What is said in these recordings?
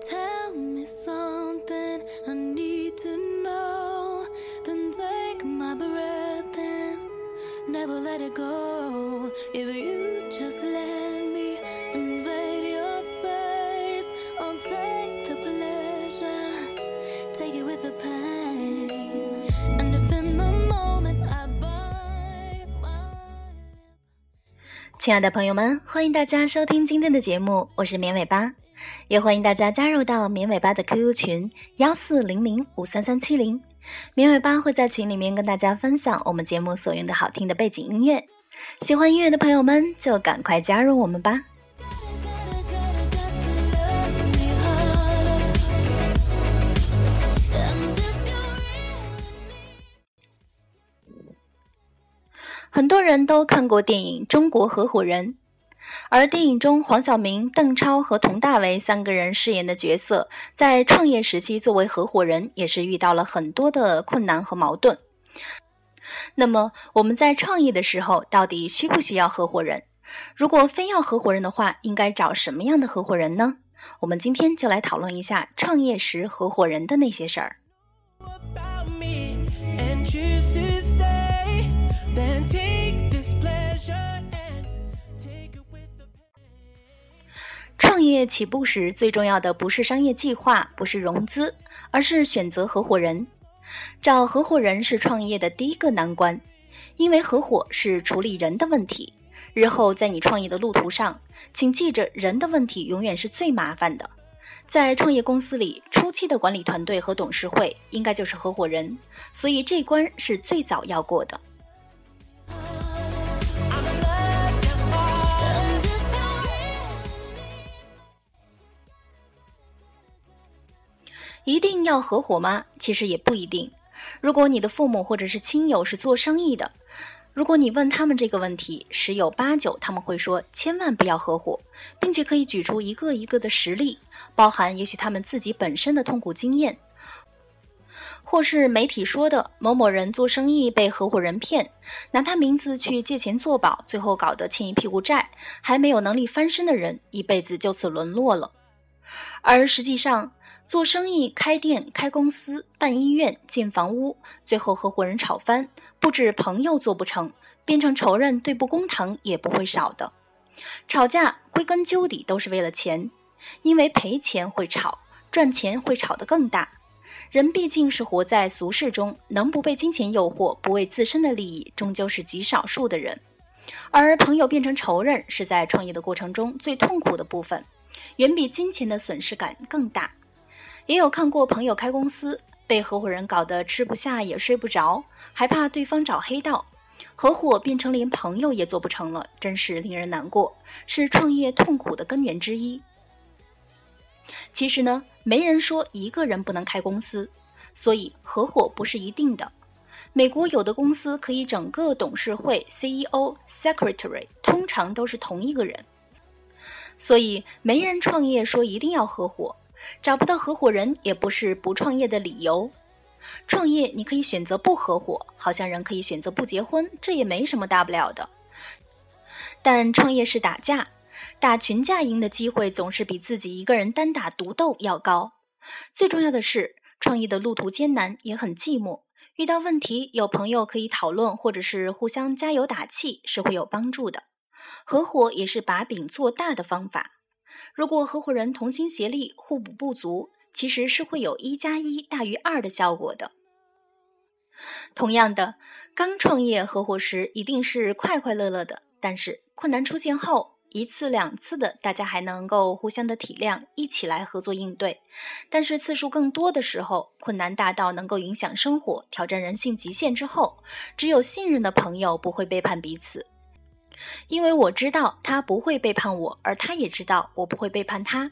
Tell me something I need to know. Then take my breath and never let it go. If you just let me invade your space, I'll take the pleasure, take it with the pain. And if in the moment I bite my 亲爱的朋友们，欢迎大家收听今天的节目，我是绵尾巴，也欢迎大家加入到绵尾巴的 QQ 群幺四零零五三三七零，绵尾巴会在群里面跟大家分享我们节目所用的好听的背景音乐，喜欢音乐的朋友们就赶快加入我们吧。很多人都看过电影《中国合伙人》，而电影中黄晓明、邓超和佟大为三个人饰演的角色，在创业时期作为合伙人，也是遇到了很多的困难和矛盾。那么我们在创业的时候，到底需不需要合伙人？如果非要合伙人的话，应该找什么样的合伙人呢？我们今天就来讨论一下创业时合伙人的那些事儿。业起步时，最重要的不是商业计划，不是融资，而是选择合伙人。找合伙人是创业的第一个难关，因为合伙是处理人的问题。日后在你创业的路途上，请记着，人的问题永远是最麻烦的。在创业公司里，初期的管理团队和董事会应该就是合伙人，所以这关是最早要过的。一定要合伙吗？其实也不一定。如果你的父母或者是亲友是做生意的，如果你问他们这个问题，十有八九他们会说千万不要合伙，并且可以举出一个一个的实例，包含也许他们自己本身的痛苦经验，或是媒体说的某某人做生意被合伙人骗，拿他名字去借钱做保，最后搞得欠一屁股债，还没有能力翻身的人，一辈子就此沦落了。而实际上，做生意、开店、开公司、办医院、建房屋，最后合伙人吵翻，不止朋友做不成，变成仇人、对簿公堂也不会少的。吵架归根究底都是为了钱，因为赔钱会吵，赚钱会吵得更大。人毕竟是活在俗世中，能不被金钱诱惑，不为自身的利益，终究是极少数的人。而朋友变成仇人，是在创业的过程中最痛苦的部分，远比金钱的损失感更大。也有看过朋友开公司，被合伙人搞得吃不下也睡不着，还怕对方找黑道，合伙变成连朋友也做不成了，真是令人难过，是创业痛苦的根源之一。其实呢，没人说一个人不能开公司，所以合伙不是一定的。美国有的公司可以整个董事会、CEO、Secretary 通常都是同一个人，所以没人创业说一定要合伙。找不到合伙人也不是不创业的理由。创业你可以选择不合伙，好像人可以选择不结婚，这也没什么大不了的。但创业是打架，打群架赢的机会总是比自己一个人单打独斗要高。最重要的是，创业的路途艰难，也很寂寞。遇到问题有朋友可以讨论，或者是互相加油打气，是会有帮助的。合伙也是把饼做大的方法。如果合伙人同心协力，互补不足，其实是会有一加一大于二的效果的。同样的，刚创业合伙时一定是快快乐乐的，但是困难出现后，一次两次的大家还能够互相的体谅，一起来合作应对。但是次数更多的时候，困难大到能够影响生活、挑战人性极限之后，只有信任的朋友不会背叛彼此。因为我知道他不会背叛我，而他也知道我不会背叛他。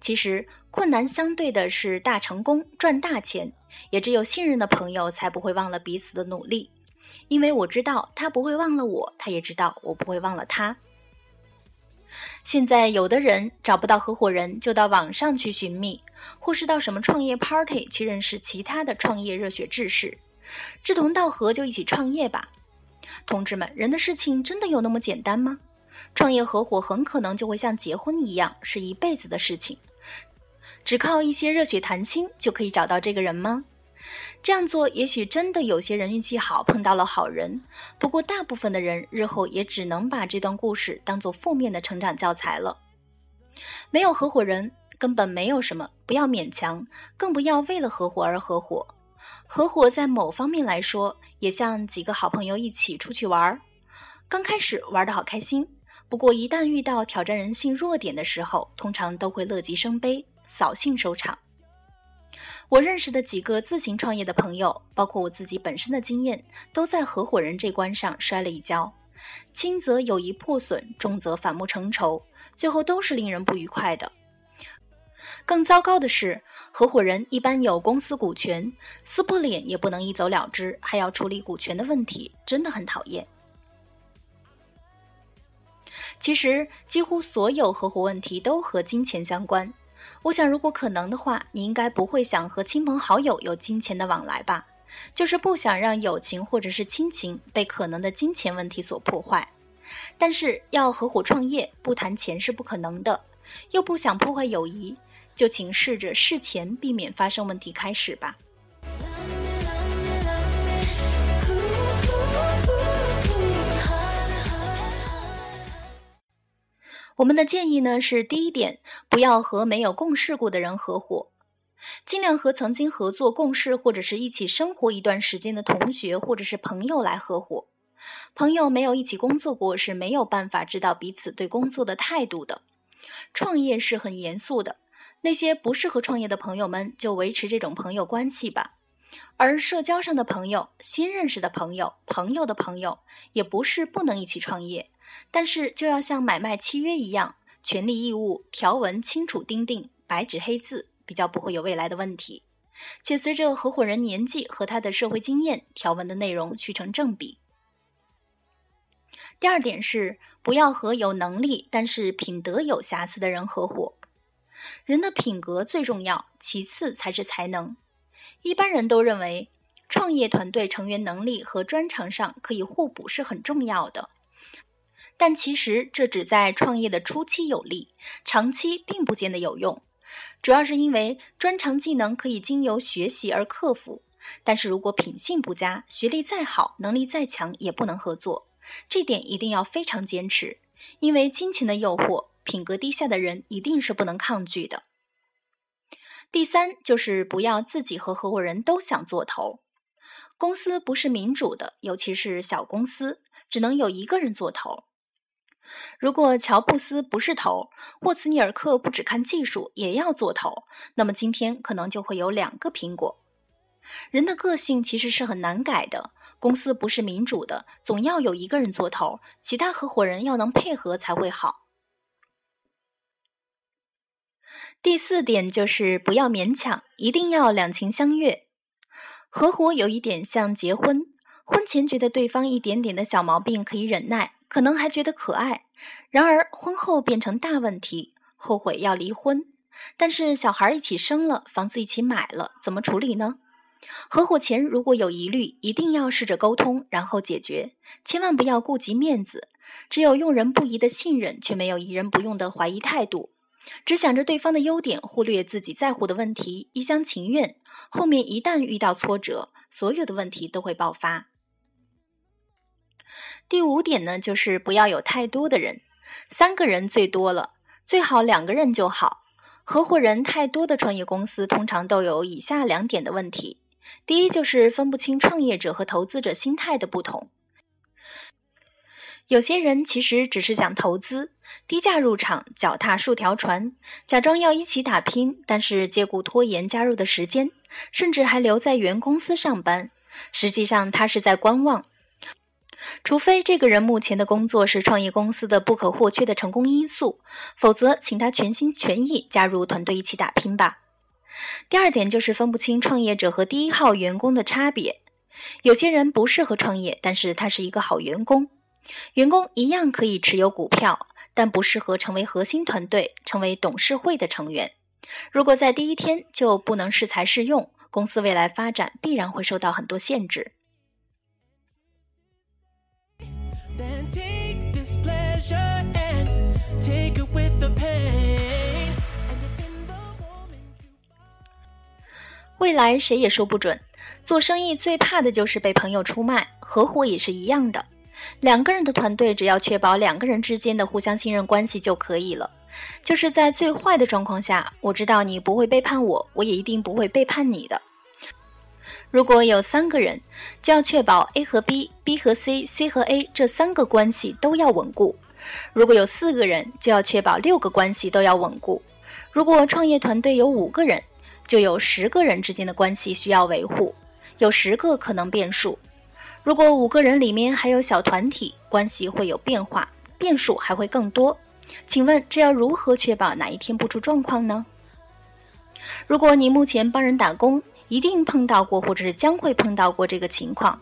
其实困难相对的是大成功，赚大钱，也只有信任的朋友才不会忘了彼此的努力。因为我知道他不会忘了我，他也知道我不会忘了他。现在有的人找不到合伙人，就到网上去寻觅，或是到什么创业 party 去认识其他的创业热血志士，志同道合就一起创业吧。同志们，人的事情真的有那么简单吗？创业合伙很可能就会像结婚一样，是一辈子的事情。只靠一些热血谈心就可以找到这个人吗？这样做也许真的有些人运气好碰到了好人，不过大部分的人日后也只能把这段故事当做负面的成长教材了。没有合伙人根本没有什么，不要勉强，更不要为了合伙而合伙。合伙在某方面来说，也像几个好朋友一起出去玩儿，刚开始玩得好开心，不过一旦遇到挑战人性弱点的时候，通常都会乐极生悲，扫兴收场。我认识的几个自行创业的朋友，包括我自己本身的经验，都在合伙人这关上摔了一跤，轻则友谊破损，重则反目成仇，最后都是令人不愉快的。更糟糕的是，合伙人一般有公司股权，撕破脸也不能一走了之，还要处理股权的问题，真的很讨厌。其实，几乎所有合伙问题都和金钱相关。我想，如果可能的话，你应该不会想和亲朋好友有金钱的往来吧？就是不想让友情或者是亲情被可能的金钱问题所破坏。但是要合伙创业，不谈钱是不可能的，又不想破坏友谊，就请试着事前避免发生问题开始吧。我们的建议呢是：第一点，不要和没有共事过的人合伙，尽量和曾经合作共事或者是一起生活一段时间的同学或者是朋友来合伙。朋友没有一起工作过是没有办法知道彼此对工作的态度的。创业是很严肃的，那些不适合创业的朋友们就维持这种朋友关系吧。而社交上的朋友、新认识的朋友、朋友的朋友，也不是不能一起创业。但是就要像买卖契约一样，权利义务条文清楚钉定，白纸黑字，比较不会有未来的问题。且随着合伙人年纪和他的社会经验，条文的内容需成正比。第二点是，不要和有能力但是品德有瑕疵的人合伙。人的品格最重要，其次才是才能。一般人都认为，创业团队成员能力和专长上可以互补是很重要的。但其实这只在创业的初期有利，长期并不见得有用。主要是因为专长技能可以经由学习而克服，但是如果品性不佳，学历再好，能力再强，也不能合作。这点一定要非常坚持，因为金钱的诱惑，品格低下的人一定是不能抗拒的。第三就是不要自己和合伙人都想做头。公司不是民主的，尤其是小公司，只能有一个人做头。如果乔布斯不是头，沃茨尼尔克不只看技术也要做头，那么今天可能就会有两个苹果。人的个性其实是很难改的，公司不是民主的，总要有一个人做头，其他合伙人要能配合才会好。第四点就是不要勉强，一定要两情相悦。合伙有一点像结婚，婚前觉得对方一点点的小毛病可以忍耐。可能还觉得可爱，然而婚后变成大问题，后悔要离婚。但是小孩一起生了，房子一起买了，怎么处理呢？合伙前如果有疑虑，一定要试着沟通，然后解决，千万不要顾及面子。只有用人不疑的信任，却没有疑人不用的怀疑态度。只想着对方的优点，忽略自己在乎的问题，一厢情愿，后面一旦遇到挫折，所有的问题都会爆发。第五点呢，就是不要有太多的人，三个人最多了，最好两个人就好。合伙人太多的创业公司通常都有以下两点的问题：第一，就是分不清创业者和投资者心态的不同。有些人其实只是想投资，低价入场，脚踏数条船，假装要一起打拼，但是借故拖延加入的时间，甚至还留在原公司上班，实际上他是在观望。除非这个人目前的工作是创业公司的不可或缺的成功因素，否则请他全心全意加入团队一起打拼吧。第二点就是分不清创业者和第一号员工的差别。有些人不适合创业，但是他是一个好员工，员工一样可以持有股票，但不适合成为核心团队，成为董事会的成员。如果在第一天就不能适才适用，公司未来发展必然会受到很多限制。未来谁也说不准。做生意最怕的就是被朋友出卖，合伙也是一样的。两个人的团队，只要确保两个人之间的互相信任关系就可以了。就是在最坏的状况下，我知道你不会背叛我，我也一定不会背叛你的。如果有三个人，就要确保 A 和 B、B 和 C、C 和 A 这三个关系都要稳固；如果有四个人，就要确保六个关系都要稳固；如果创业团队有五个人，就有十个人之间的关系需要维护，有十个可能变数。如果五个人里面还有小团体，关系会有变化，变数还会更多。请问这要如何确保哪一天不出状况呢？如果你目前帮人打工，一定碰到过或者是将会碰到过这个情况。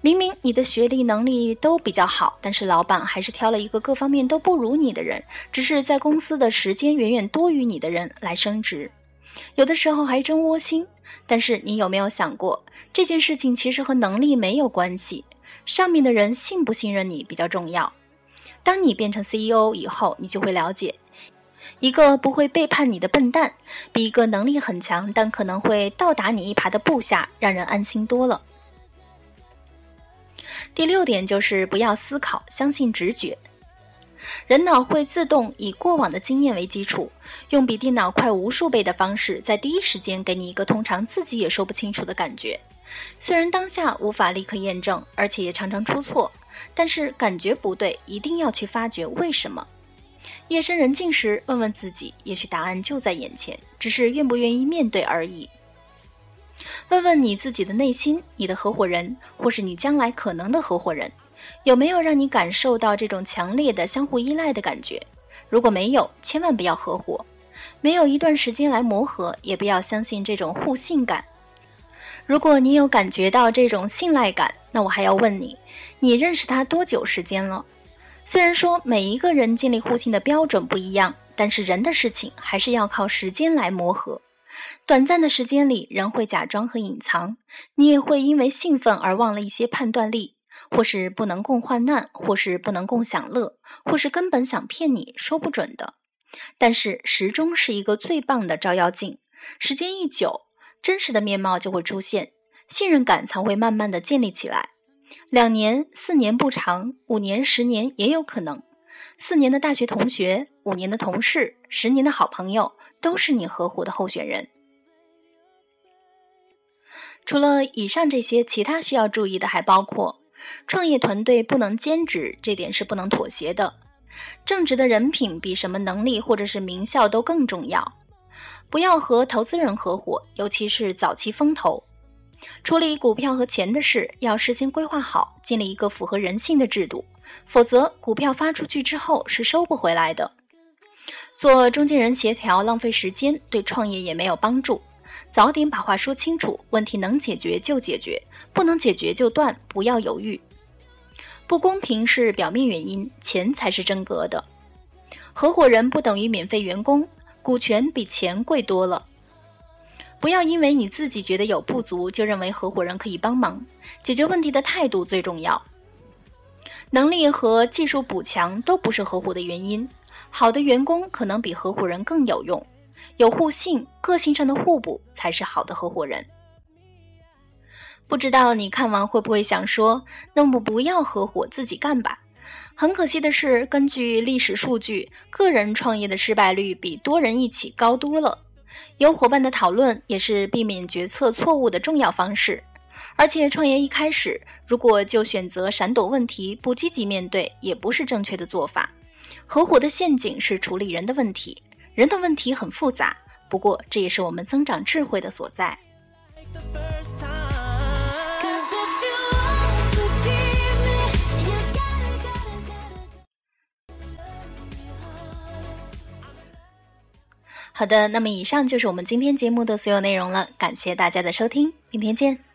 明明你的学历能力都比较好，但是老板还是挑了一个各方面都不如你的人，只是在公司的时间远远多于你的人来升职。有的时候还真窝心。但是你有没有想过，这件事情其实和能力没有关系，上面的人信不信任你比较重要。当你变成 CEO 以后，你就会了解，一个不会背叛你的笨蛋，比一个能力很强但可能会倒打你一耙的部下让人安心多了。第六点就是不要思考，相信直觉。人脑会自动以过往的经验为基础，用比电脑快无数倍的方式，在第一时间给你一个通常自己也说不清楚的感觉。虽然当下无法立刻验证，而且也常常出错，但是感觉不对，一定要去发掘为什么。夜深人静时，问问自己，也许答案就在眼前，只是愿不愿意面对而已。问问你自己的内心，你的合伙人，或是你将来可能的合伙人。有没有让你感受到这种强烈的相互依赖的感觉？如果没有，千万不要合伙。没有一段时间来磨合，也不要相信这种互信感。如果你有感觉到这种信赖感，那我还要问你：你认识他多久时间了？虽然说每一个人建立互信的标准不一样，但是人的事情还是要靠时间来磨合。短暂的时间里，人会假装和隐藏，你也会因为兴奋而忘了一些判断力。或是不能共患难，或是不能共享乐，或是根本想骗你，说不准的。但是时钟是一个最棒的照妖镜，时间一久，真实的面貌就会出现，信任感才会慢慢的建立起来。两年、四年不长，五年、十年也有可能。四年的大学同学，五年的同事，十年的好朋友，都是你合伙的候选人。除了以上这些，其他需要注意的还包括。创业团队不能兼职，这点是不能妥协的。正直的人品比什么能力或者是名校都更重要。不要和投资人合伙，尤其是早期风投。处理股票和钱的事，要事先规划好，建立一个符合人性的制度，否则股票发出去之后是收不回来的。做中间人协调浪费时间，对创业也没有帮助。早点把话说清楚，问题能解决就解决，不能解决就断，不要犹豫。不公平是表面原因，钱才是真格的。合伙人不等于免费员工，股权比钱贵多了。不要因为你自己觉得有不足，就认为合伙人可以帮忙。解决问题的态度最重要。能力和技术补强都不是合伙的原因，好的员工可能比合伙人更有用。有互信，个性上的互补才是好的合伙人。不知道你看完会不会想说，那么不要合伙，自己干吧？很可惜的是，根据历史数据，个人创业的失败率比多人一起高多了。有伙伴的讨论也是避免决策错误的重要方式。而且创业一开始，如果就选择闪躲问题，不积极面对，也不是正确的做法。合伙的陷阱是处理人的问题。人的问题很复杂，不过这也是我们增长智慧的所在。好的，那么以上就是我们今天节目的所有内容了，感谢大家的收听，明天见。